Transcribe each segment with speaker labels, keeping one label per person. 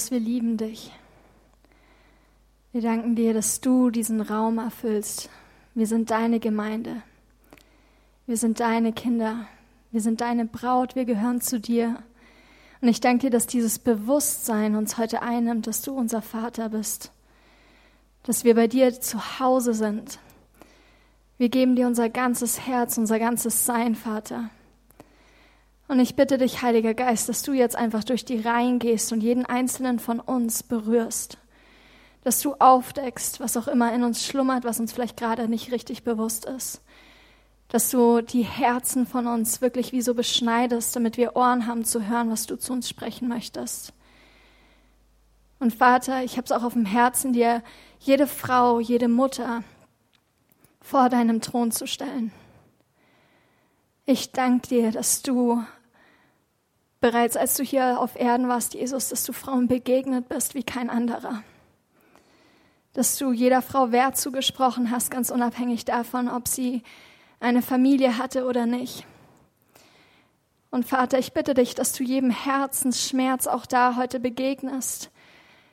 Speaker 1: Jesus, wir lieben dich. Wir danken dir, dass du diesen Raum erfüllst. Wir sind deine Gemeinde. Wir sind deine Kinder. Wir sind deine Braut. Wir gehören zu dir. Und ich danke dir, dass dieses Bewusstsein uns heute einnimmt, dass du unser Vater bist. Dass wir bei dir zu Hause sind. Wir geben dir unser ganzes Herz, unser ganzes Sein, Vater. Und ich bitte dich, Heiliger Geist, dass du jetzt einfach durch die Reihen gehst und jeden einzelnen von uns berührst. Dass du aufdeckst, was auch immer in uns schlummert, was uns vielleicht gerade nicht richtig bewusst ist. Dass du die Herzen von uns wirklich wie so beschneidest, damit wir Ohren haben zu hören, was du zu uns sprechen möchtest. Und Vater, ich habe es auch auf dem Herzen, dir jede Frau, jede Mutter vor deinem Thron zu stellen. Ich danke dir, dass du bereits als du hier auf Erden warst, Jesus, dass du Frauen begegnet bist wie kein anderer. Dass du jeder Frau Wert zugesprochen hast, ganz unabhängig davon, ob sie eine Familie hatte oder nicht. Und Vater, ich bitte dich, dass du jedem Herzensschmerz auch da heute begegnest,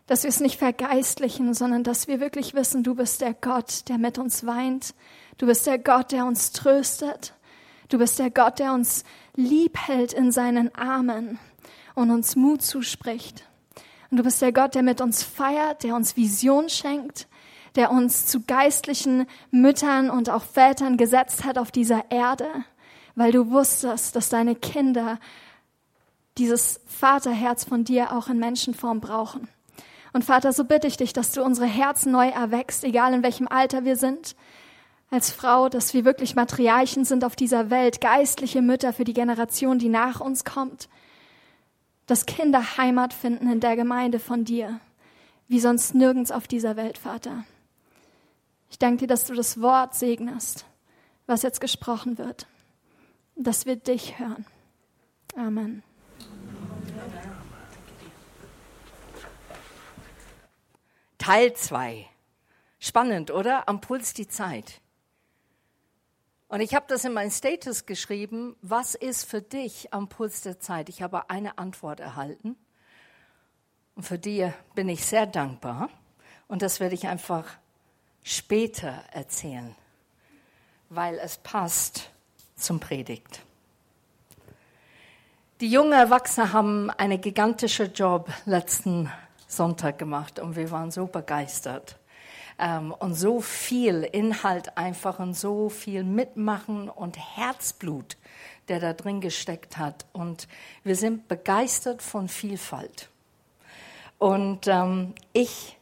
Speaker 1: dass wir es nicht vergeistlichen, sondern dass wir wirklich wissen, du bist der Gott, der mit uns weint, du bist der Gott, der uns tröstet, du bist der Gott, der uns lieb hält in seinen Armen und uns Mut zuspricht. Und du bist der Gott, der mit uns feiert, der uns Vision schenkt, der uns zu geistlichen Müttern und auch Vätern gesetzt hat auf dieser Erde, weil du wusstest, dass deine Kinder dieses Vaterherz von dir auch in Menschenform brauchen. Und Vater, so bitte ich dich, dass du unsere Herzen neu erwächst, egal in welchem Alter wir sind, als Frau, dass wir wirklich Matriarchen sind auf dieser Welt, geistliche Mütter für die Generation, die nach uns kommt, dass Kinder Heimat finden in der Gemeinde von dir, wie sonst nirgends auf dieser Welt, Vater. Ich danke dir, dass du das Wort segnest, was jetzt gesprochen wird, dass wir dich hören. Amen.
Speaker 2: Teil 2. Spannend, oder? Am Puls die Zeit. Und ich habe das in meinen Status geschrieben, was ist für dich am Puls der Zeit? Ich habe eine Antwort erhalten. Und für die bin ich sehr dankbar. Und das werde ich einfach später erzählen, weil es passt zum Predigt. Die jungen Erwachsenen haben einen gigantischen Job letzten Sonntag gemacht und wir waren so begeistert ähm, und so viel Inhalt einfach und so viel Mitmachen und Herzblut, der da drin gesteckt hat. Und wir sind begeistert von Vielfalt. Und ähm, ich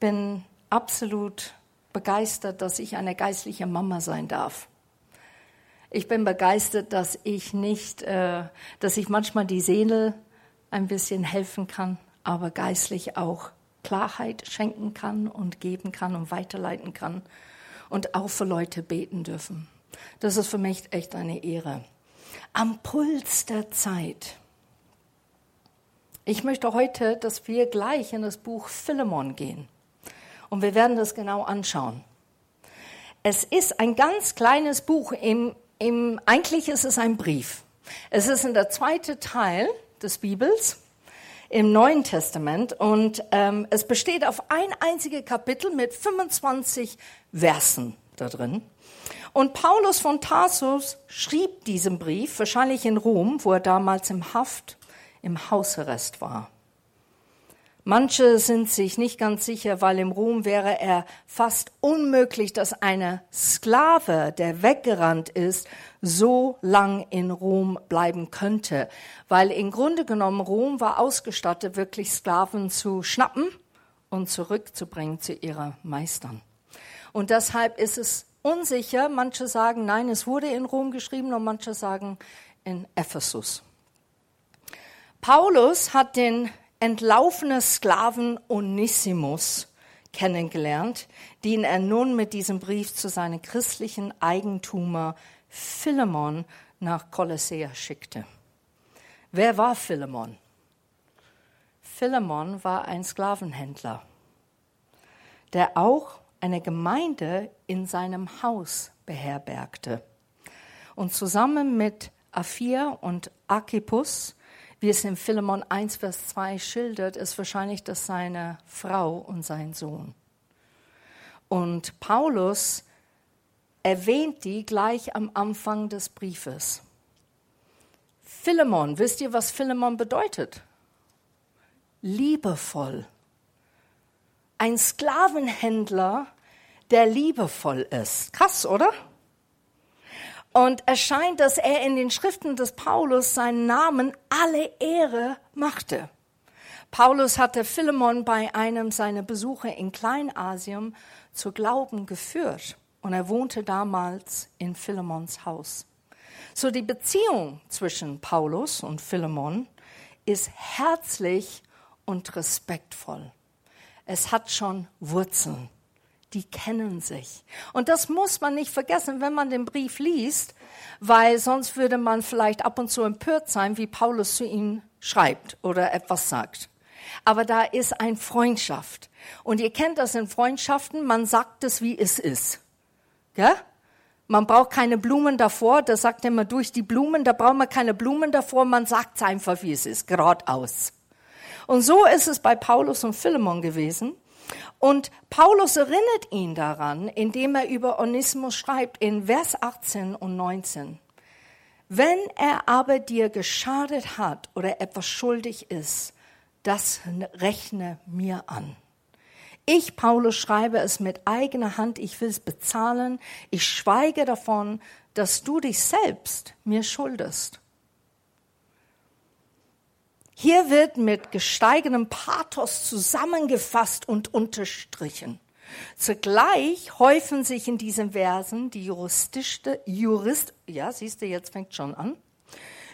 Speaker 2: bin absolut begeistert, dass ich eine geistliche Mama sein darf. Ich bin begeistert, dass ich nicht, äh, dass ich manchmal die Seele ein bisschen helfen kann, aber geistlich auch Klarheit schenken kann und geben kann und weiterleiten kann und auch für Leute beten dürfen. Das ist für mich echt eine Ehre. Am Puls der Zeit. Ich möchte heute, dass wir gleich in das Buch Philemon gehen. Und wir werden das genau anschauen. Es ist ein ganz kleines Buch. Im, im, eigentlich ist es ein Brief. Es ist in der zweite Teil des Bibels im Neuen Testament und ähm, es besteht auf ein einziges Kapitel mit 25 Versen da drin. Und Paulus von Tarsus schrieb diesen Brief, wahrscheinlich in Rom, wo er damals im Haft, im Hausarrest war. Manche sind sich nicht ganz sicher, weil im Rom wäre er fast unmöglich, dass eine Sklave, der weggerannt ist, so lang in Rom bleiben könnte. Weil im Grunde genommen Rom war ausgestattet, wirklich Sklaven zu schnappen und zurückzubringen zu ihren Meistern. Und deshalb ist es unsicher. Manche sagen, nein, es wurde in Rom geschrieben und manche sagen in Ephesus. Paulus hat den entlaufene Sklaven Onesimus kennengelernt, den er nun mit diesem Brief zu seinem christlichen Eigentumer Philemon nach Kolossea schickte. Wer war Philemon? Philemon war ein Sklavenhändler, der auch eine Gemeinde in seinem Haus beherbergte. Und zusammen mit Aphia und Archippus wie es in Philemon 1, Vers 2 schildert, ist wahrscheinlich das seine Frau und sein Sohn. Und Paulus erwähnt die gleich am Anfang des Briefes. Philemon, wisst ihr, was Philemon bedeutet? Liebevoll. Ein Sklavenhändler, der liebevoll ist. Krass, oder? Und es scheint, dass er in den Schriften des Paulus seinen Namen alle Ehre machte. Paulus hatte Philemon bei einem seiner Besuche in Kleinasien zu Glauben geführt und er wohnte damals in Philemons Haus. So die Beziehung zwischen Paulus und Philemon ist herzlich und respektvoll. Es hat schon Wurzeln die kennen sich. Und das muss man nicht vergessen, wenn man den Brief liest, weil sonst würde man vielleicht ab und zu empört sein, wie Paulus zu ihnen schreibt oder etwas sagt. Aber da ist ein Freundschaft. Und ihr kennt das in Freundschaften, man sagt es, wie es ist. Ja? Man braucht keine Blumen davor, das sagt er immer durch die Blumen, da braucht man keine Blumen davor, man sagt es einfach, wie es ist, geradeaus. Und so ist es bei Paulus und Philemon gewesen. Und Paulus erinnert ihn daran, indem er über Onismus schreibt in Vers 18 und 19. Wenn er aber dir geschadet hat oder etwas schuldig ist, das rechne mir an. Ich, Paulus, schreibe es mit eigener Hand, ich will es bezahlen, ich schweige davon, dass du dich selbst mir schuldest. Hier wird mit gesteigertem Pathos zusammengefasst und unterstrichen. Zugleich häufen sich in diesen Versen die juristische, Jurist, ja, siehst du, jetzt fängt schon an,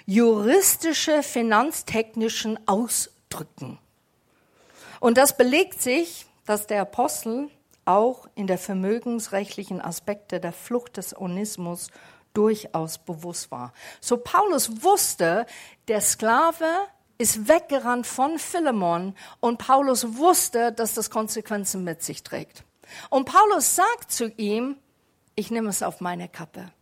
Speaker 2: juristische, finanztechnischen Ausdrücken. Und das belegt sich, dass der Apostel auch in der vermögensrechtlichen Aspekte der Flucht des Onismus durchaus bewusst war. So Paulus wusste, der Sklave ist weggerannt von Philemon und Paulus wusste, dass das Konsequenzen mit sich trägt. Und Paulus sagt zu ihm, ich nehme es auf meine Kappe.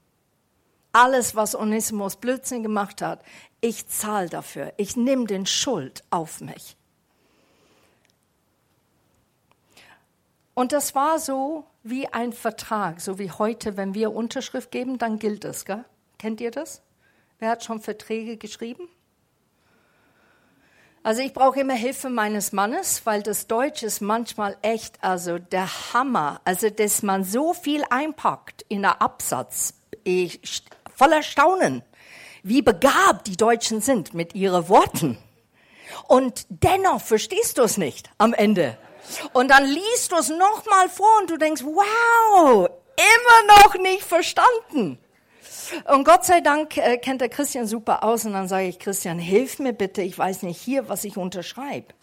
Speaker 2: Alles, was Onesimus Blödsinn gemacht hat, ich zahle dafür. Ich nehme den Schuld auf mich. Und das war so wie ein Vertrag, so wie heute, wenn wir Unterschrift geben, dann gilt es. Gell? Kennt ihr das? Wer hat schon Verträge geschrieben? Also ich brauche immer Hilfe meines Mannes, weil das Deutsch ist manchmal echt, also der Hammer. Also dass man so viel einpackt in der Absatz, ich, voller Staunen, wie begabt die Deutschen sind mit ihren Worten. Und dennoch verstehst du es nicht am Ende. Und dann liest du es nochmal vor und du denkst, wow, immer noch nicht verstanden. Und Gott sei Dank äh, kennt der Christian super aus und dann sage ich, Christian, hilf mir bitte, ich weiß nicht hier, was ich unterschreibe.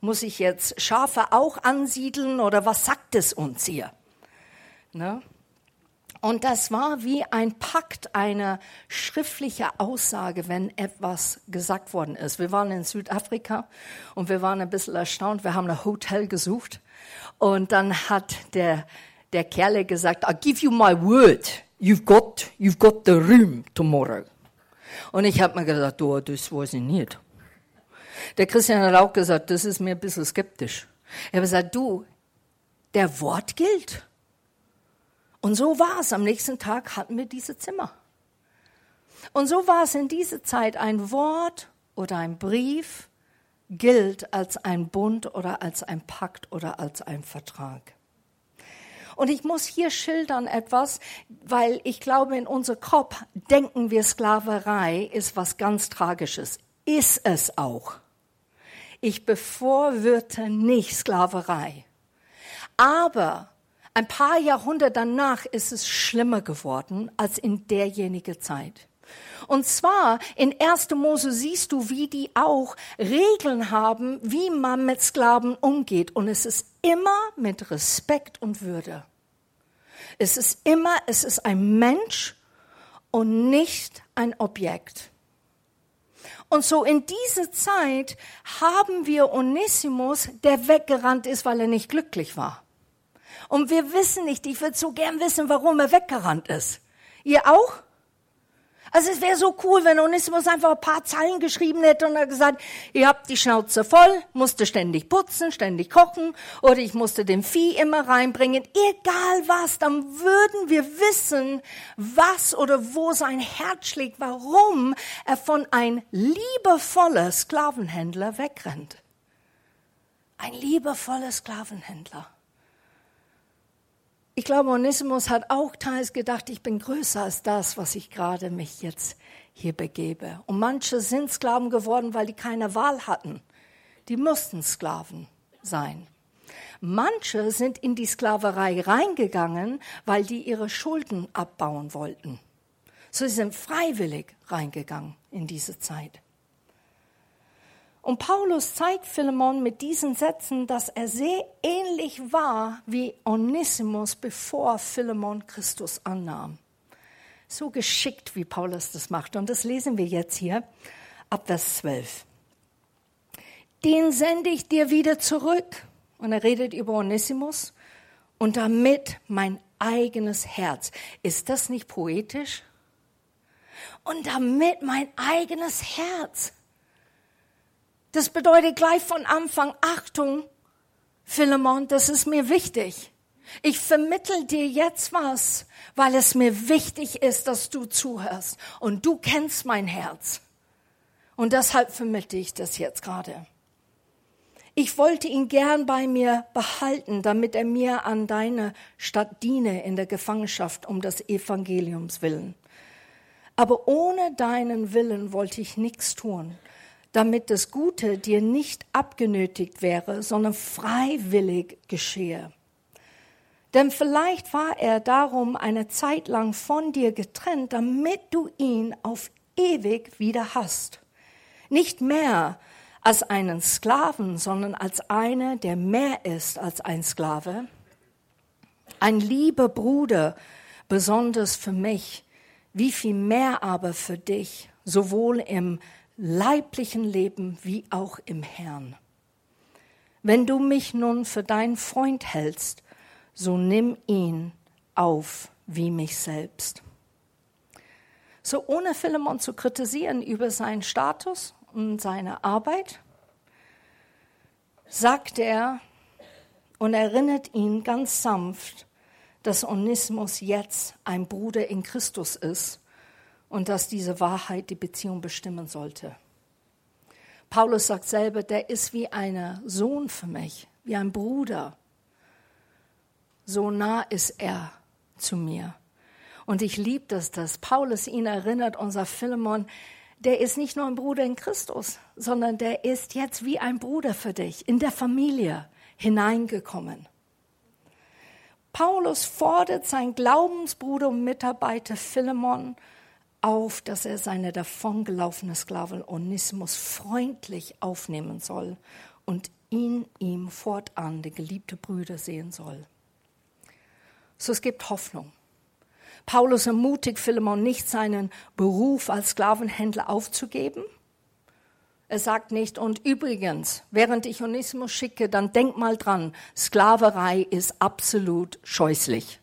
Speaker 2: Muss ich jetzt Schafe auch ansiedeln oder was sagt es uns hier? Ne? Und das war wie ein Pakt, eine schriftliche Aussage, wenn etwas gesagt worden ist. Wir waren in Südafrika und wir waren ein bisschen erstaunt. Wir haben ein Hotel gesucht und dann hat der, der Kerle gesagt, I'll give you my word you've got, you've got the room tomorrow. Und ich habe mir gedacht, oh, das weiß ich nicht. Der Christian hat auch gesagt, das ist mir ein bisschen skeptisch. Er hat gesagt, du, der Wort gilt. Und so war es. Am nächsten Tag hatten wir diese Zimmer. Und so war es in dieser Zeit. Ein Wort oder ein Brief gilt als ein Bund oder als ein Pakt oder als ein Vertrag. Und ich muss hier schildern etwas, weil ich glaube, in unser Kopf denken wir, Sklaverei ist was ganz Tragisches. Ist es auch. Ich bevorwürte nicht Sklaverei. Aber ein paar Jahrhunderte danach ist es schlimmer geworden als in derjenigen Zeit. Und zwar in 1. Mose siehst du, wie die auch Regeln haben, wie man mit Sklaven umgeht. Und es ist immer mit Respekt und Würde. Es ist immer, es ist ein Mensch und nicht ein Objekt. Und so in dieser Zeit haben wir Onesimus, der weggerannt ist, weil er nicht glücklich war. Und wir wissen nicht, ich würde so gern wissen, warum er weggerannt ist. Ihr auch? Also es wäre so cool, wenn Onesimus einfach ein paar Zeilen geschrieben hätte und er gesagt, ihr habt die Schnauze voll, musste ständig putzen, ständig kochen oder ich musste dem Vieh immer reinbringen. Egal was, dann würden wir wissen, was oder wo sein Herz schlägt, warum er von ein liebevoller Sklavenhändler wegrennt. Ein liebevoller Sklavenhändler. Ich glaube, Onesimus hat auch teils gedacht, ich bin größer als das, was ich gerade mich jetzt hier begebe. Und manche sind Sklaven geworden, weil die keine Wahl hatten. Die mussten Sklaven sein. Manche sind in die Sklaverei reingegangen, weil die ihre Schulden abbauen wollten. So sie sind freiwillig reingegangen in diese Zeit. Und Paulus zeigt Philemon mit diesen Sätzen, dass er sehr ähnlich war wie Onesimus, bevor Philemon Christus annahm. So geschickt, wie Paulus das macht. Und das lesen wir jetzt hier ab Vers 12. Den sende ich dir wieder zurück. Und er redet über Onesimus. Und damit mein eigenes Herz. Ist das nicht poetisch? Und damit mein eigenes Herz das bedeutet gleich von Anfang, Achtung, Philemon, das ist mir wichtig. Ich vermittel dir jetzt was, weil es mir wichtig ist, dass du zuhörst. Und du kennst mein Herz. Und deshalb vermittle ich das jetzt gerade. Ich wollte ihn gern bei mir behalten, damit er mir an deine Stadt diene in der Gefangenschaft um des Evangeliums willen. Aber ohne deinen Willen wollte ich nichts tun, damit das Gute dir nicht abgenötigt wäre, sondern freiwillig geschehe. Denn vielleicht war er darum eine Zeit lang von dir getrennt, damit du ihn auf ewig wieder hast. Nicht mehr als einen Sklaven, sondern als einer, der mehr ist als ein Sklave. Ein lieber Bruder, besonders für mich, wie viel mehr aber für dich, sowohl im leiblichen Leben wie auch im Herrn. Wenn du mich nun für deinen Freund hältst, so nimm ihn auf wie mich selbst. So ohne Philemon zu kritisieren über seinen Status und seine Arbeit, sagt er und erinnert ihn ganz sanft, dass Onismus jetzt ein Bruder in Christus ist und dass diese Wahrheit die Beziehung bestimmen sollte. Paulus sagt selber, der ist wie ein Sohn für mich, wie ein Bruder. So nah ist er zu mir. Und ich liebe das, dass Paulus ihn erinnert, unser Philemon, der ist nicht nur ein Bruder in Christus, sondern der ist jetzt wie ein Bruder für dich, in der Familie hineingekommen. Paulus fordert seinen Glaubensbruder und Mitarbeiter Philemon auf, dass er seine davongelaufene Sklavin Onismus freundlich aufnehmen soll und ihn ihm fortan, der geliebte Brüder, sehen soll. So es gibt Hoffnung. Paulus ermutigt Philemon nicht, seinen Beruf als Sklavenhändler aufzugeben. Er sagt nicht, und übrigens, während ich Onismus schicke, dann denk mal dran, Sklaverei ist absolut scheußlich.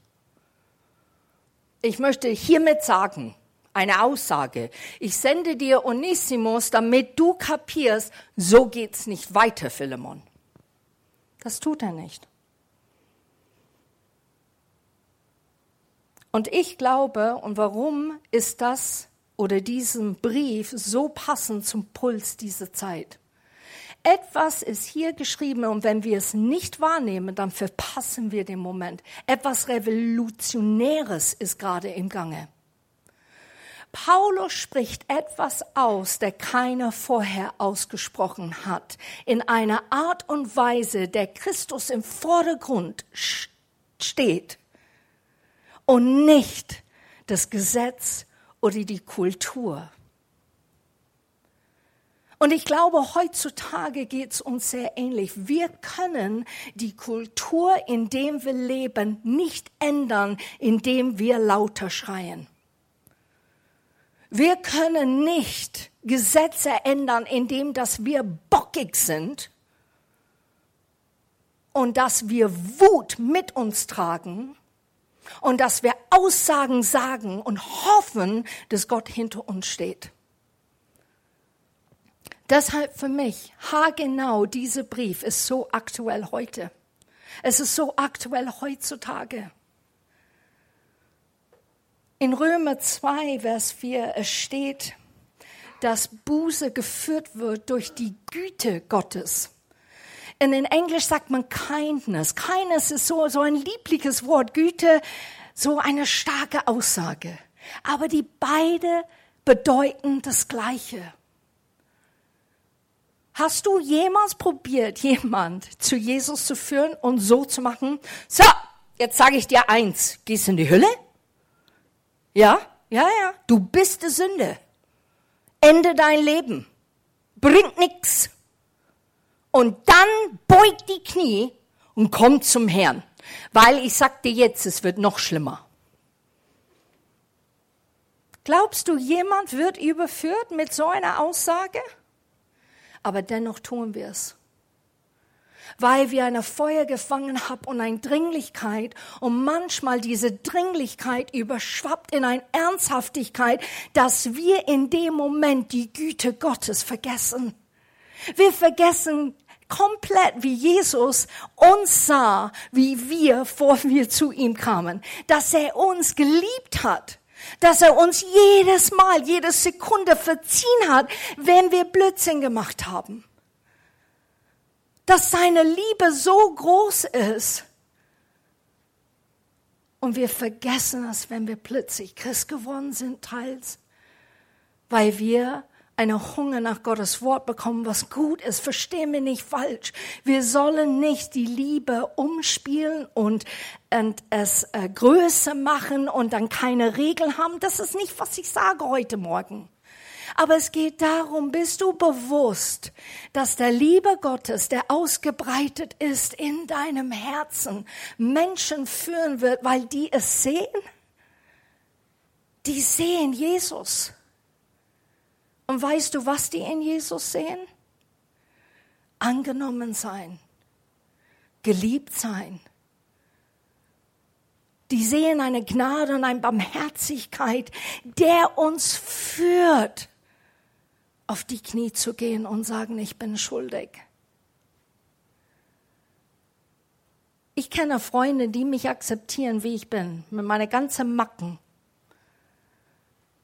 Speaker 2: Ich möchte hiermit sagen, eine Aussage. Ich sende dir Onesimus, damit du kapierst, so geht's nicht weiter, Philemon. Das tut er nicht. Und ich glaube, und warum ist das oder diesen Brief so passend zum Puls dieser Zeit? Etwas ist hier geschrieben und wenn wir es nicht wahrnehmen, dann verpassen wir den Moment. Etwas Revolutionäres ist gerade im Gange. Paulus spricht etwas aus, der keiner vorher ausgesprochen hat, in einer Art und Weise, der Christus im Vordergrund steht und nicht das Gesetz oder die Kultur. Und ich glaube, heutzutage geht es uns sehr ähnlich. Wir können die Kultur, in der wir leben, nicht ändern, indem wir lauter schreien. Wir können nicht Gesetze ändern, indem dass wir bockig sind und dass wir Wut mit uns tragen, Und dass wir Aussagen sagen und hoffen, dass Gott hinter uns steht. Deshalb für mich, haargenau, dieser Brief ist so aktuell heute. Es ist so aktuell heutzutage. In Römer 2, Vers 4, es steht, dass Buße geführt wird durch die Güte Gottes. Und in Englisch sagt man Kindness. Kindness ist so, so ein liebliches Wort. Güte, so eine starke Aussage. Aber die beide bedeuten das Gleiche. Hast du jemals probiert, jemand zu Jesus zu führen und so zu machen? So, jetzt sage ich dir eins. Gehst in die Hölle? Ja, ja, ja. Du bist die Sünde. Ende dein Leben. Bringt nix. Und dann beugt die Knie und kommt zum Herrn. Weil ich sag dir jetzt, es wird noch schlimmer. Glaubst du, jemand wird überführt mit so einer Aussage? aber dennoch tun wir es. Weil wir eine Feuer gefangen haben und eine Dringlichkeit und manchmal diese Dringlichkeit überschwappt in eine Ernsthaftigkeit, dass wir in dem Moment die Güte Gottes vergessen. Wir vergessen komplett, wie Jesus uns sah, wie wir vor wir zu ihm kamen, dass er uns geliebt hat dass er uns jedes Mal, jede Sekunde verziehen hat, wenn wir Blödsinn gemacht haben. Dass seine Liebe so groß ist. Und wir vergessen es, wenn wir plötzlich Christ geworden sind, teils, weil wir eine Hunger nach Gottes Wort bekommen, was gut ist. Verstehen wir nicht falsch. Wir sollen nicht die Liebe umspielen und, und es äh, größer machen und dann keine Regeln haben. Das ist nicht, was ich sage heute Morgen. Aber es geht darum, bist du bewusst, dass der Liebe Gottes, der ausgebreitet ist in deinem Herzen, Menschen führen wird, weil die es sehen? Die sehen Jesus. Und weißt du, was die in Jesus sehen? Angenommen sein, geliebt sein. Die sehen eine Gnade und eine Barmherzigkeit, der uns führt, auf die Knie zu gehen und sagen, ich bin schuldig. Ich kenne Freunde, die mich akzeptieren, wie ich bin, mit meiner ganzen Macken.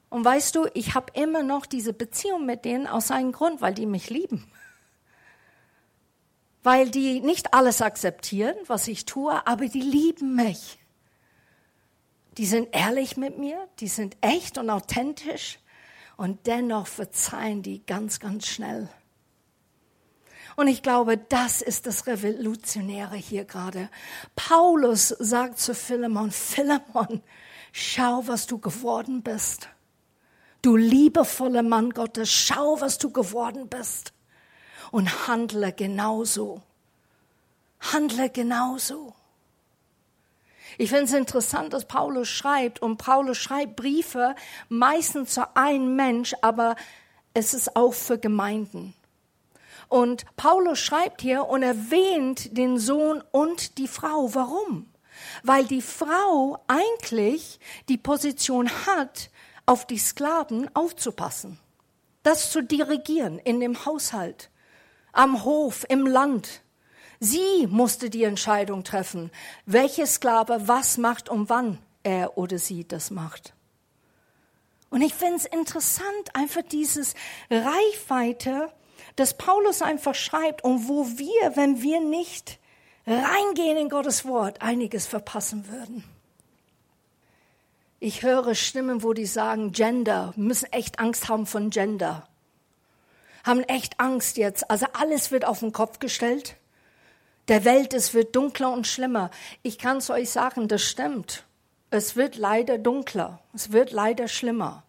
Speaker 2: Und weißt du, ich habe immer noch diese Beziehung mit denen aus einem Grund, weil die mich lieben. Weil die nicht alles akzeptieren, was ich tue, aber die lieben mich. Die sind ehrlich mit mir, die sind echt und authentisch und dennoch verzeihen die ganz, ganz schnell. Und ich glaube, das ist das Revolutionäre hier gerade. Paulus sagt zu Philemon, Philemon, schau, was du geworden bist. Du liebevoller Mann Gottes, schau, was du geworden bist und handle genauso. Handle genauso. Ich finde es interessant, dass Paulus schreibt und Paulus schreibt Briefe meistens zu einem Mensch, aber es ist auch für Gemeinden. Und Paulus schreibt hier und erwähnt den Sohn und die Frau. Warum? Weil die Frau eigentlich die Position hat, auf die Sklaven aufzupassen, das zu dirigieren in dem Haushalt, am Hof, im Land. Sie musste die Entscheidung treffen, welche Sklave was macht und wann er oder sie das macht. Und ich finde es interessant, einfach dieses Reichweite, dass Paulus einfach schreibt und wo wir, wenn wir nicht reingehen in Gottes Wort, einiges verpassen würden. Ich höre Stimmen, wo die sagen, Gender, müssen echt Angst haben von Gender. Haben echt Angst jetzt. Also alles wird auf den Kopf gestellt. Der Welt, es wird dunkler und schlimmer. Ich kann es euch sagen, das stimmt. Es wird leider dunkler. Es wird leider schlimmer.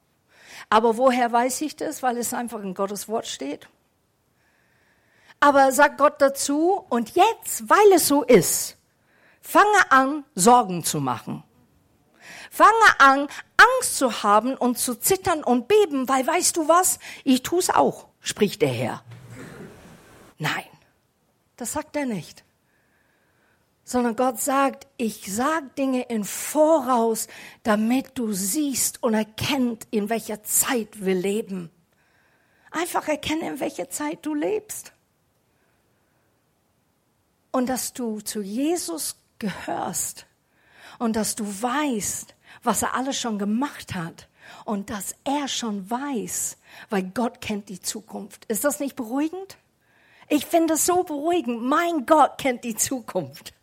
Speaker 2: Aber woher weiß ich das? Weil es einfach in Gottes Wort steht. Aber sagt Gott dazu, und jetzt, weil es so ist, fange an, Sorgen zu machen. Fange an, Angst zu haben und zu zittern und beben, weil weißt du was? Ich tu's auch, spricht der Herr. Nein, das sagt er nicht. Sondern Gott sagt, ich sag Dinge in Voraus, damit du siehst und erkennt, in welcher Zeit wir leben. Einfach erkennen, in welcher Zeit du lebst. Und dass du zu Jesus gehörst und dass du weißt, was er alles schon gemacht hat und dass er schon weiß, weil Gott kennt die Zukunft. Ist das nicht beruhigend? Ich finde es so beruhigend. Mein Gott kennt die Zukunft.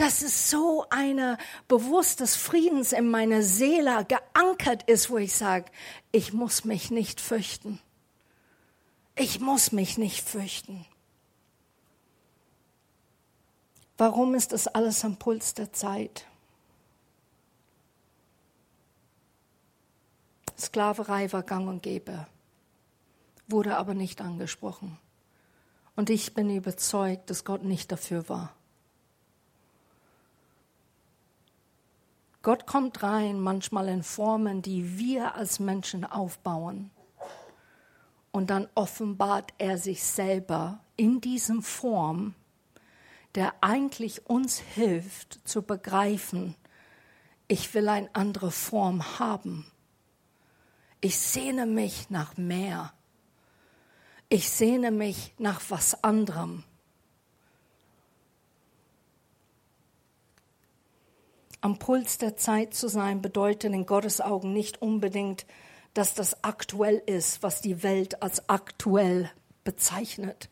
Speaker 2: Das ist so eine Bewusst des Friedens in meiner Seele geankert ist, wo ich sage, ich muss mich nicht fürchten. Ich muss mich nicht fürchten. Warum ist das alles am Puls der Zeit? Sklaverei war gang und gäbe, wurde aber nicht angesprochen. Und ich bin überzeugt, dass Gott nicht dafür war. Gott kommt rein manchmal in Formen, die wir als Menschen aufbauen. Und dann offenbart er sich selber in diesem Form, der eigentlich uns hilft zu begreifen, ich will eine andere Form haben. Ich sehne mich nach mehr. Ich sehne mich nach was anderem. Am Puls der Zeit zu sein bedeutet in Gottes Augen nicht unbedingt, dass das aktuell ist, was die Welt als aktuell bezeichnet.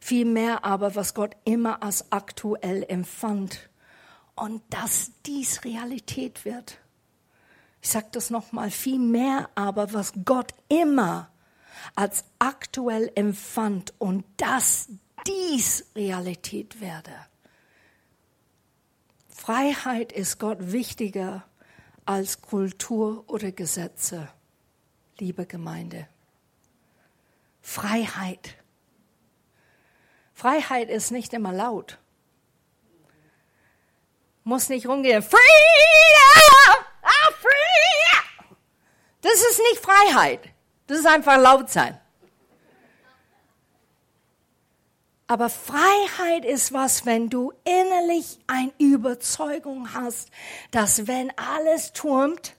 Speaker 2: Vielmehr aber, was Gott immer als aktuell empfand. Und dass dies Realität wird. Ich sage das nochmal, vielmehr aber, was Gott immer als aktuell empfand und dass dies Realität werde. Freiheit ist Gott wichtiger als Kultur oder Gesetze, liebe Gemeinde. Freiheit. Freiheit ist nicht immer laut. Muss nicht rumgehen. Freedom! Ah, freedom! Das ist nicht Freiheit. Das ist einfach laut sein. Aber Freiheit ist was, wenn du innerlich eine Überzeugung hast, dass wenn alles turmt,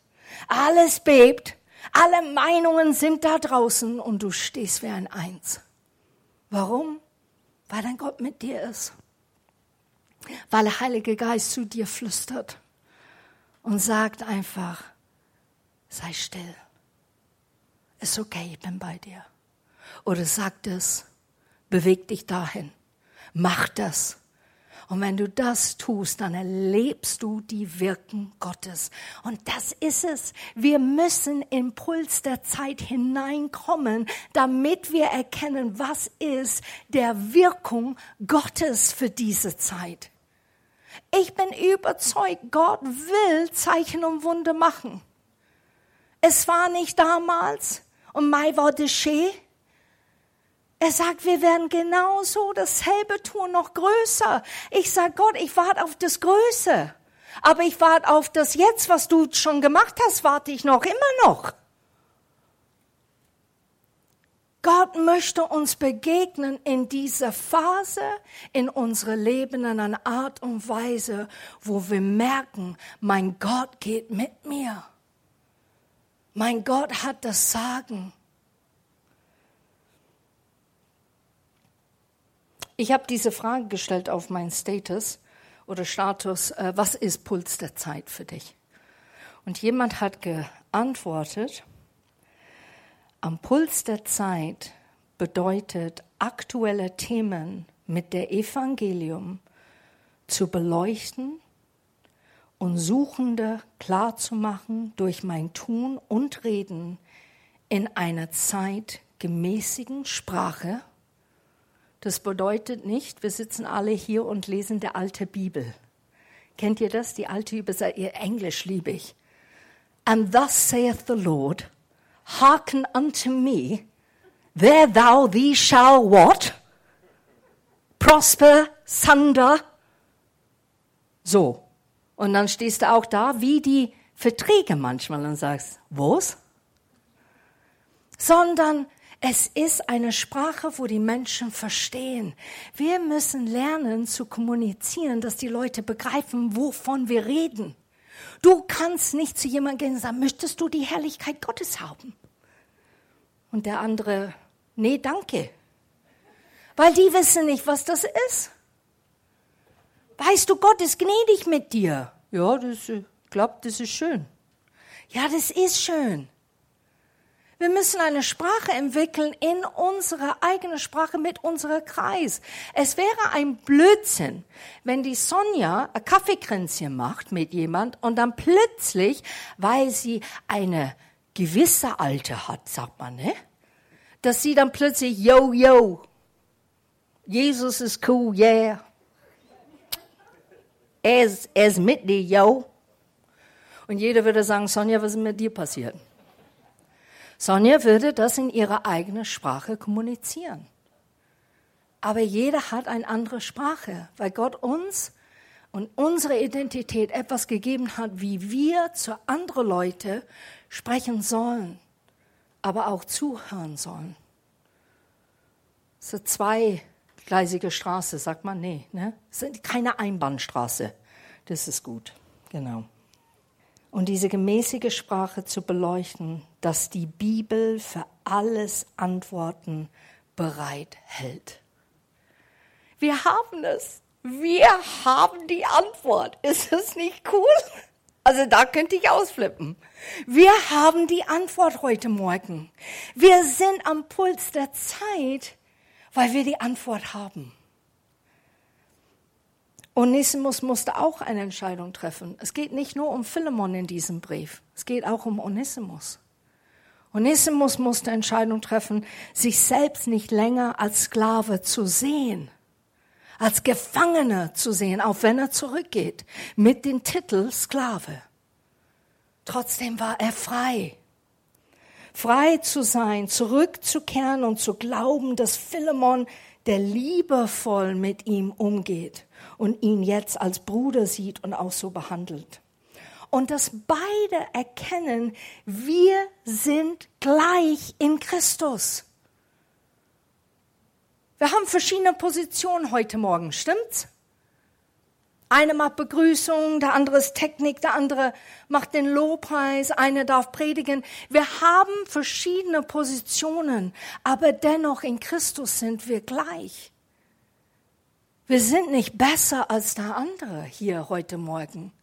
Speaker 2: alles bebt, alle Meinungen sind da draußen und du stehst wie ein Eins. Warum? Weil dein Gott mit dir ist. Weil der Heilige Geist zu dir flüstert und sagt einfach, sei still. Ist okay, ich bin bei dir. Oder sagt es, Beweg dich dahin. Mach das. Und wenn du das tust, dann erlebst du die Wirken Gottes. Und das ist es. Wir müssen im Puls der Zeit hineinkommen, damit wir erkennen, was ist der Wirkung Gottes für diese Zeit. Ich bin überzeugt, Gott will Zeichen und Wunder machen. Es war nicht damals und Mai war Deschet. Er sagt, wir werden genauso dasselbe tun, noch größer. Ich sage, Gott, ich warte auf das Größe. Aber ich warte auf das Jetzt, was du schon gemacht hast, warte ich noch, immer noch. Gott möchte uns begegnen in dieser Phase in unserem Leben in einer Art und Weise, wo wir merken, mein Gott geht mit mir. Mein Gott hat das Sagen. Ich habe diese Frage gestellt auf meinen Status oder Status, äh, was ist Puls der Zeit für dich? Und jemand hat geantwortet, am Puls der Zeit bedeutet aktuelle Themen mit der Evangelium zu beleuchten und Suchende klarzumachen durch mein Tun und Reden in einer zeitgemäßigen Sprache das bedeutet nicht, wir sitzen alle hier und lesen die alte Bibel. Kennt ihr das? Die alte Übersetzung, Englisch liebe ich. And thus saith the Lord, hearken unto me, there thou thee shall what? Prosper, sunder. So. Und dann stehst du auch da wie die Verträge manchmal und sagst, was? Sondern Es ist eine Sprache, wo die Menschen verstehen. Wir müssen lernen zu kommunizieren, dass die Leute begreifen, wovon wir reden. Du kannst nicht zu jemandem gehen und sagen, möchtest du die Herrlichkeit Gottes haben? Und der andere, nee, danke. Weil die wissen nicht, was das ist. Weißt du, Gott ist gnädig mit dir. Ja, das, ich glaube, das ist schön. Ja, das ist schön. Wir müssen eine Sprache entwickeln in unserer eigenen Sprache mit unserem Kreis. Es wäre ein Blödsinn, wenn die Sonja ein Kaffeekränzchen macht mit jemand und dann plötzlich, weil sie eine gewisse Alte hat, sagt man, ne? Dass sie dann plötzlich, yo, yo, Jesus ist cool, yeah. Er ist, er ist mit dir, yo. Und jeder würde sagen, Sonja, was ist mit dir passiert? Sonja würde das in ihrer eigenen Sprache kommunizieren. Aber jeder hat eine andere Sprache, weil Gott uns und unsere Identität etwas gegeben hat, wie wir zu anderen Leuten sprechen sollen, aber auch zuhören sollen. So zweigleisige Straße, sagt man, nee, ne? Es ist keine Einbahnstraße. Das ist gut, genau und diese gemäßige Sprache zu beleuchten, dass die Bibel für alles Antworten bereithält. Wir haben es. Wir haben die Antwort. Ist es nicht cool? Also da könnte ich ausflippen. Wir haben die Antwort heute Morgen. Wir sind am Puls der Zeit, weil wir die Antwort haben. Onesimus musste auch eine Entscheidung treffen. Es geht nicht nur um Philemon in diesem Brief, es geht auch um Onesimus. Onesimus musste Entscheidung treffen, sich selbst nicht länger als Sklave zu sehen, als Gefangener zu sehen, auch wenn er zurückgeht, mit dem Titel Sklave. Trotzdem war er frei. Frei zu sein, zurückzukehren und zu glauben, dass Philemon, der liebevoll mit ihm umgeht, und ihn jetzt als Bruder sieht und auch so behandelt. Und dass beide erkennen, wir sind gleich in Christus. Wir haben verschiedene Positionen heute Morgen, stimmt's? Eine macht Begrüßung, der andere ist Technik, der andere macht den Lobpreis, einer darf predigen. Wir haben verschiedene Positionen, aber dennoch in Christus sind wir gleich. Wir sind nicht besser als der andere hier heute Morgen.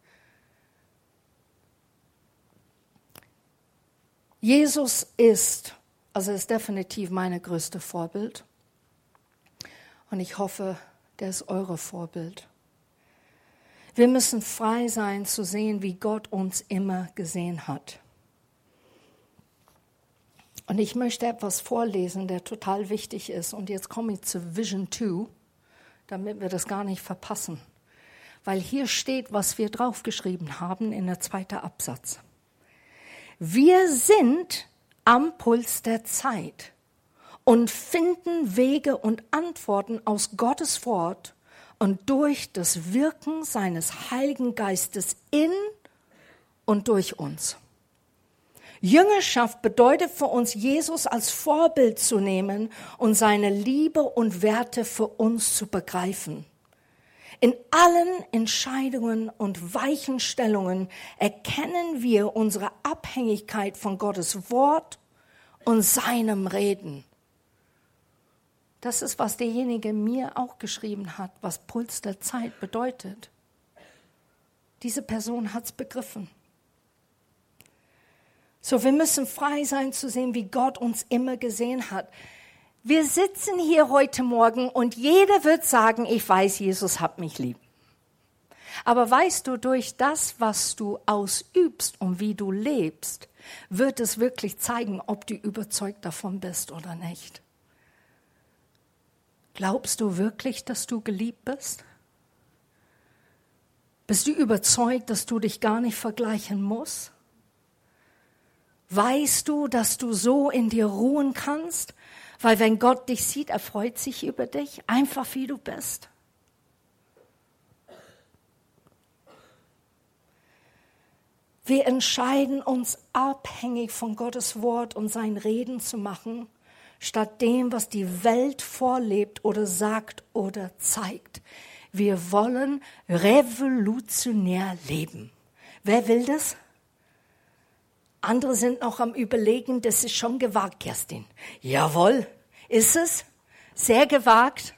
Speaker 2: Jesus ist, also ist definitiv meine größte Vorbild. Und ich hoffe, der ist eure Vorbild. Wir müssen frei sein zu sehen, wie Gott uns immer gesehen hat. Und ich möchte etwas vorlesen, der total wichtig ist. Und jetzt komme ich zu Vision 2 damit wir das gar nicht verpassen. Weil hier steht, was wir draufgeschrieben haben in der zweiten Absatz. Wir sind am Puls der Zeit und finden Wege und Antworten aus Gottes Wort und durch das Wirken seines Heiligen Geistes in und durch uns. Jüngerschaft bedeutet für uns, Jesus als Vorbild zu nehmen und seine Liebe und Werte für uns zu begreifen. In allen Entscheidungen und Weichenstellungen erkennen wir unsere Abhängigkeit von Gottes Wort und seinem Reden. Das ist, was derjenige mir auch geschrieben hat, was Puls der Zeit bedeutet. Diese Person hat es begriffen. So, wir müssen frei sein zu sehen, wie Gott uns immer gesehen hat. Wir sitzen hier heute Morgen und jeder wird sagen, ich weiß, Jesus hat mich lieb. Aber weißt du, durch das, was du ausübst und wie du lebst, wird es wirklich zeigen, ob du überzeugt davon bist oder nicht. Glaubst du wirklich, dass du geliebt bist? Bist du überzeugt, dass du dich gar nicht vergleichen musst? Weißt du, dass du so in dir ruhen kannst? Weil wenn Gott dich sieht, er freut sich über dich, einfach wie du bist. Wir entscheiden uns abhängig von Gottes Wort und sein Reden zu machen, statt dem, was die Welt vorlebt oder sagt oder zeigt. Wir wollen revolutionär leben. Wer will das? Andere sind noch am Überlegen, das ist schon gewagt, Kerstin. Jawohl, ist es? Sehr gewagt.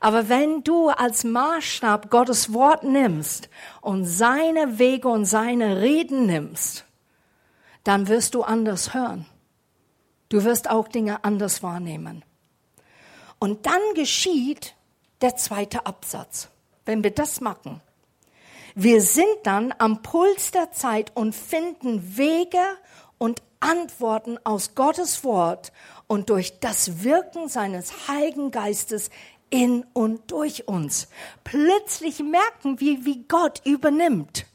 Speaker 2: Aber wenn du als Maßstab Gottes Wort nimmst und seine Wege und seine Reden nimmst, dann wirst du anders hören. Du wirst auch Dinge anders wahrnehmen. Und dann geschieht der zweite Absatz. Wenn wir das machen, wir sind dann am Puls der Zeit und finden Wege und Antworten aus Gottes Wort und durch das Wirken seines Heiligen Geistes in und durch uns. Plötzlich merken wir, wie Gott übernimmt.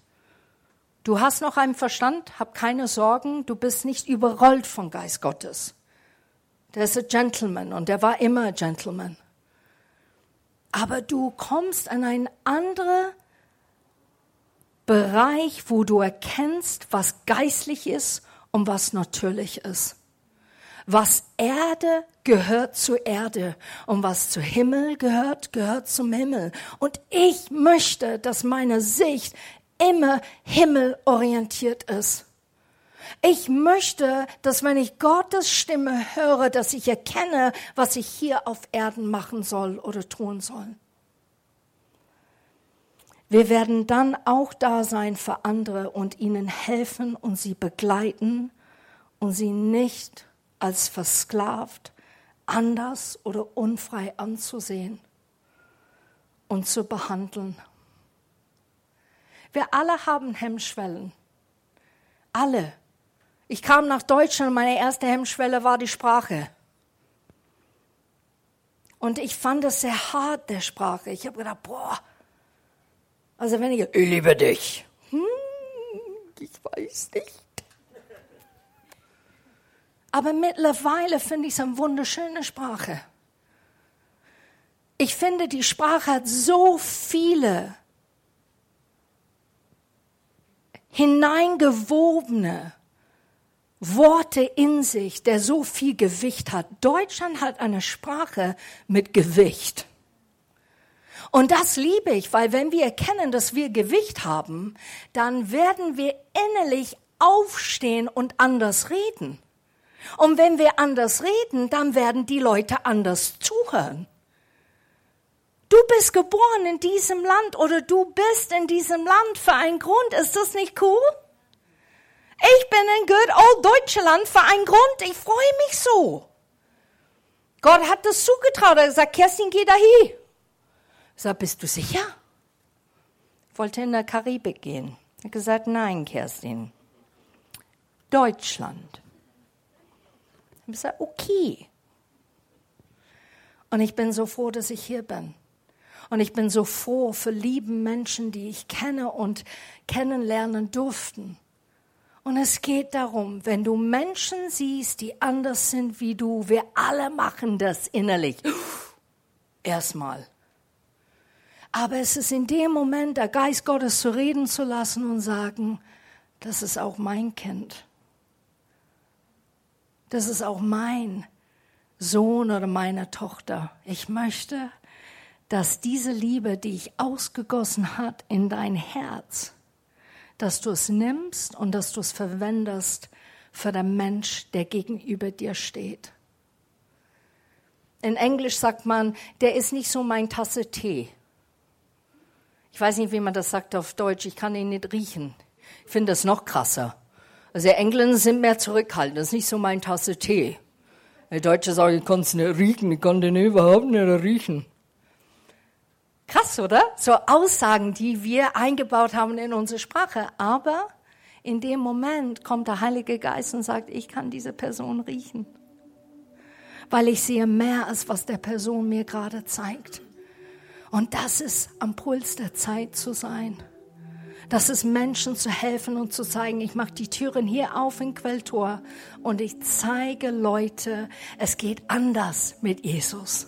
Speaker 2: Du hast noch einen Verstand, hab keine Sorgen, du bist nicht überrollt vom Geist Gottes. Der ist ein Gentleman und der war immer Gentleman. Aber du kommst an einen anderen Bereich, wo du erkennst, was geistlich ist und was natürlich ist. Was Erde gehört zur Erde und was zu Himmel gehört, gehört zum Himmel. Und ich möchte, dass meine Sicht immer himmelorientiert ist. Ich möchte, dass wenn ich Gottes Stimme höre, dass ich erkenne, was ich hier auf Erden machen soll oder tun soll. Wir werden dann auch da sein für andere und ihnen helfen und sie begleiten und sie nicht als versklavt, anders oder unfrei anzusehen und zu behandeln. Wir alle haben Hemmschwellen. Alle. Ich kam nach Deutschland meine erste Hemmschwelle war die Sprache. Und ich fand es sehr hart, der Sprache. Ich habe gedacht, boah, also wenn ich, ich liebe dich. Hm, ich weiß nicht. Aber mittlerweile finde ich es eine wunderschöne Sprache. Ich finde, die Sprache hat so viele hineingewobene Worte in sich, der so viel Gewicht hat. Deutschland hat eine Sprache mit Gewicht. Und das liebe ich, weil wenn wir erkennen, dass wir Gewicht haben, dann werden wir innerlich aufstehen und anders reden. Und wenn wir anders reden, dann werden die Leute anders zuhören. Du bist geboren in diesem Land oder du bist in diesem Land für einen Grund. Ist das nicht cool? Ich bin in good old Deutschland für einen Grund. Ich freue mich so. Gott hat das zugetraut. Er hat gesagt, Kerstin, geh dahin. Sag, bist du sicher? Ich wollte in der Karibik gehen. Hat gesagt, nein, Kerstin. Deutschland. Ich habe gesagt, okay. Und ich bin so froh, dass ich hier bin. Und ich bin so froh für lieben Menschen, die ich kenne und kennenlernen durften. Und es geht darum, wenn du Menschen siehst, die anders sind wie du, wir alle machen das innerlich. Erstmal. Aber es ist in dem Moment, der Geist Gottes zu reden zu lassen und sagen, das ist auch mein Kind. Das ist auch mein Sohn oder meine Tochter. Ich möchte, dass diese Liebe, die ich ausgegossen hat in dein Herz, dass du es nimmst und dass du es verwendest für den Mensch, der gegenüber dir steht. In Englisch sagt man, der ist nicht so mein Tasse Tee. Ich weiß nicht, wie man das sagt auf Deutsch. Ich kann ihn nicht riechen. Ich finde das noch krasser. Also Engländer sind mehr zurückhaltend. Das ist nicht so mein Tasse Tee. Die Deutsche sagen, ich kann es nicht riechen. Ich kann den überhaupt nicht riechen. Krass, oder? So Aussagen, die wir eingebaut haben in unsere Sprache. Aber in dem Moment kommt der Heilige Geist und sagt, ich kann diese Person riechen. Weil ich sehe mehr, als was der Person mir gerade zeigt. Und das ist am Puls der Zeit zu sein. Das ist Menschen zu helfen und zu zeigen, ich mache die Türen hier auf in Quelltor und ich zeige Leute, es geht anders mit Jesus.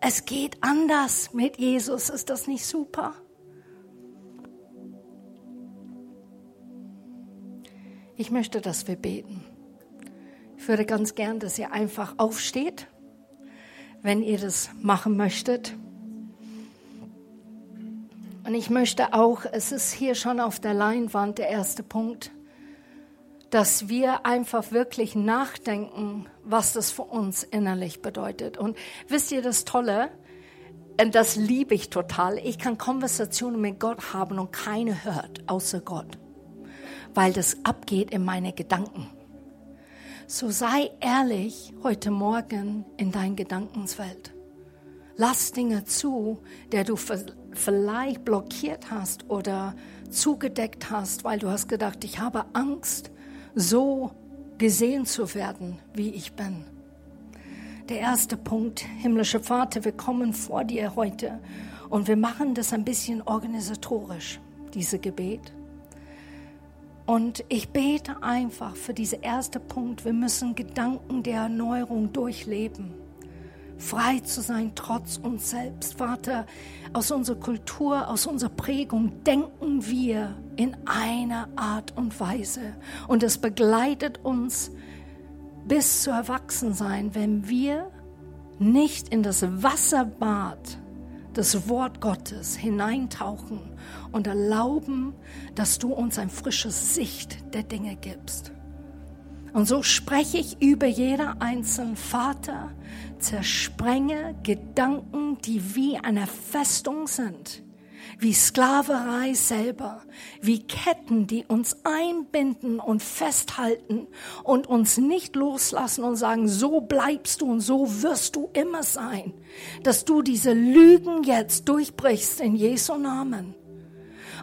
Speaker 2: Es geht anders mit Jesus. Ist das nicht super? Ich möchte, dass wir beten. Ich würde ganz gern, dass ihr einfach aufsteht, wenn ihr das machen möchtet. Und ich möchte auch, es ist hier schon auf der Leinwand der erste Punkt, dass wir einfach wirklich nachdenken, was das für uns innerlich bedeutet. Und wisst ihr das Tolle? Und das liebe ich total. Ich kann Konversationen mit Gott haben und keine hört außer Gott, weil das abgeht in meine Gedanken. So sei ehrlich heute Morgen in dein Gedankenswelt. Lass Dinge zu, der du vielleicht blockiert hast oder zugedeckt hast, weil du hast gedacht, ich habe Angst, so gesehen zu werden, wie ich bin. Der erste Punkt, himmlischer Vater, wir kommen vor dir heute und wir machen das ein bisschen organisatorisch, diese Gebet. Und ich bete einfach für diesen ersten Punkt, wir müssen Gedanken der Erneuerung durchleben frei zu sein trotz uns selbst. Vater, aus unserer Kultur, aus unserer Prägung denken wir in einer Art und Weise. Und es begleitet uns bis zu Erwachsensein, wenn wir nicht in das Wasserbad des Wort Gottes hineintauchen und erlauben, dass du uns ein frisches Sicht der Dinge gibst. Und so spreche ich über jeder einzelnen Vater, zersprenge Gedanken, die wie eine Festung sind, wie Sklaverei selber, wie Ketten, die uns einbinden und festhalten und uns nicht loslassen und sagen, so bleibst du und so wirst du immer sein, dass du diese Lügen jetzt durchbrichst in Jesu Namen.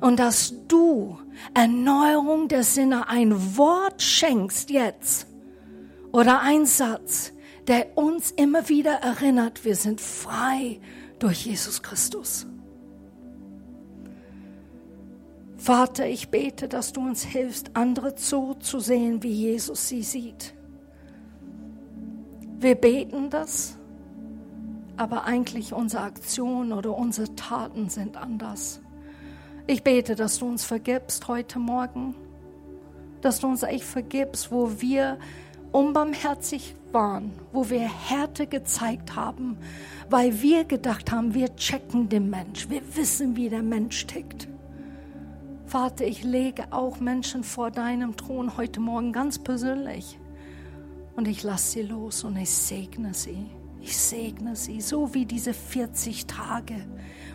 Speaker 2: Und dass du Erneuerung der Sinne ein Wort schenkst jetzt oder ein Satz, der uns immer wieder erinnert, wir sind frei durch Jesus Christus. Vater, ich bete, dass du uns hilfst, andere so zu sehen, wie Jesus sie sieht. Wir beten das, aber eigentlich unsere Aktionen oder unsere Taten sind anders. Ich bete, dass du uns vergibst heute Morgen, dass du uns echt vergibst, wo wir unbarmherzig waren, wo wir Härte gezeigt haben, weil wir gedacht haben, wir checken den Mensch, wir wissen, wie der Mensch tickt. Vater, ich lege auch Menschen vor deinem Thron heute Morgen ganz persönlich und ich lasse sie los und ich segne sie. Ich segne sie, so wie diese 40 Tage,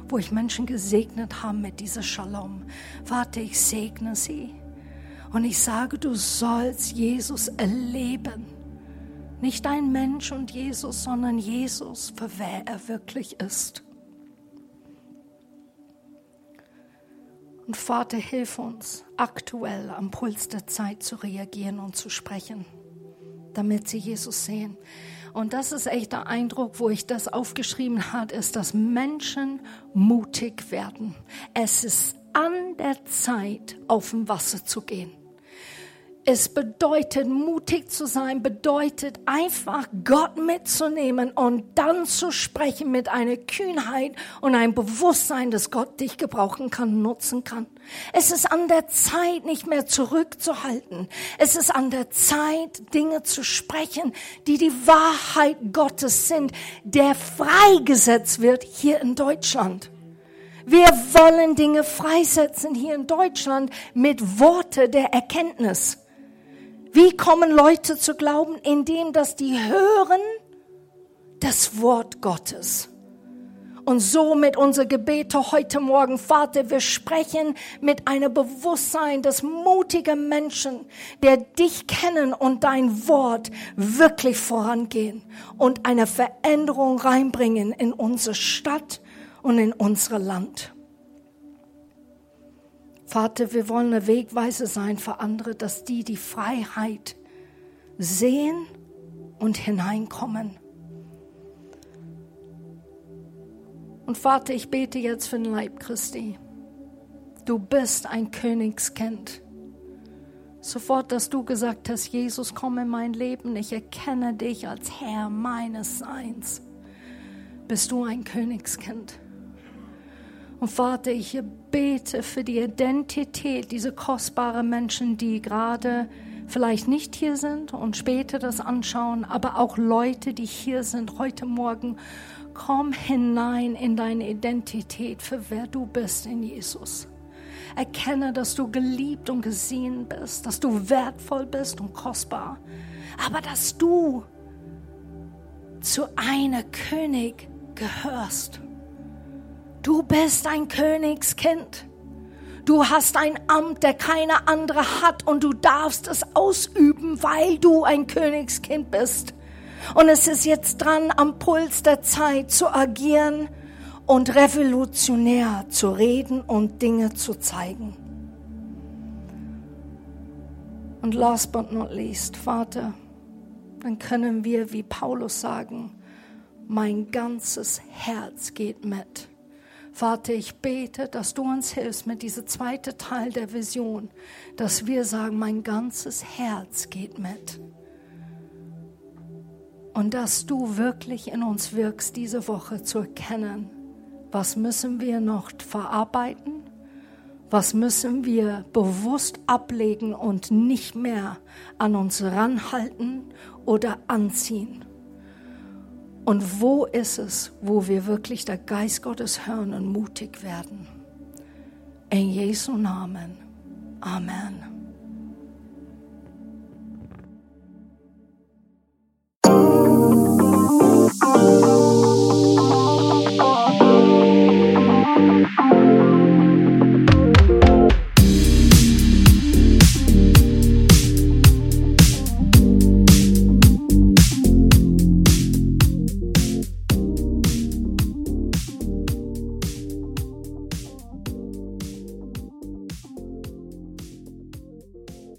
Speaker 2: wo ich Menschen gesegnet habe mit dieser Shalom. Vater, ich segne sie. Und ich sage, du sollst Jesus erleben. Nicht ein Mensch und Jesus, sondern Jesus, für wer er wirklich ist. Und Vater, hilf uns, aktuell am Puls der Zeit zu reagieren und zu sprechen, damit sie Jesus sehen. Und das ist echt der Eindruck, wo ich das aufgeschrieben habe, ist, dass Menschen mutig werden. Es ist an der Zeit, auf dem Wasser zu gehen. Es bedeutet, mutig zu sein, bedeutet einfach Gott mitzunehmen und dann zu sprechen mit einer Kühnheit und einem Bewusstsein, dass Gott dich gebrauchen kann, nutzen kann. Es ist an der Zeit, nicht mehr zurückzuhalten. Es ist an der Zeit, Dinge zu sprechen, die die Wahrheit Gottes sind, der freigesetzt wird hier in Deutschland. Wir wollen Dinge freisetzen hier in Deutschland mit Worte der Erkenntnis. Wie kommen Leute zu glauben? Indem, dass die hören das Wort Gottes. Und so mit unser Gebete heute Morgen, Vater, wir sprechen mit einem Bewusstsein, dass mutige Menschen, der dich kennen und dein Wort wirklich vorangehen und eine Veränderung reinbringen in unsere Stadt und in unser Land. Vater, wir wollen eine Wegweise sein für andere, dass die die Freiheit sehen und hineinkommen. Und Vater, ich bete jetzt für den Leib Christi. Du bist ein Königskind. Sofort, dass du gesagt hast, Jesus, komm in mein Leben, ich erkenne dich als Herr meines Seins, bist du ein Königskind. Und Vater, ich bete für die Identität dieser kostbaren Menschen, die gerade vielleicht nicht hier sind und später das anschauen, aber auch Leute, die hier sind heute Morgen. Komm hinein in deine Identität, für wer du bist in Jesus. Erkenne, dass du geliebt und gesehen bist, dass du wertvoll bist und kostbar, aber dass du zu einer König gehörst. Du bist ein Königskind. Du hast ein Amt, der keine andere hat und du darfst es ausüben, weil du ein Königskind bist. Und es ist jetzt dran, am Puls der Zeit zu agieren und revolutionär zu reden und Dinge zu zeigen. Und last but not least, Vater, dann können wir wie Paulus sagen, mein ganzes Herz geht mit. Vater, ich bete, dass du uns hilfst mit diesem zweiten Teil der Vision, dass wir sagen, mein ganzes Herz geht mit. Und dass du wirklich in uns wirkst, diese Woche zu erkennen, was müssen wir noch verarbeiten, was müssen wir bewusst ablegen und nicht mehr an uns ranhalten oder anziehen. Und wo ist es, wo wir wirklich der Geist Gottes hören und mutig werden? In Jesu Namen. Amen. Musik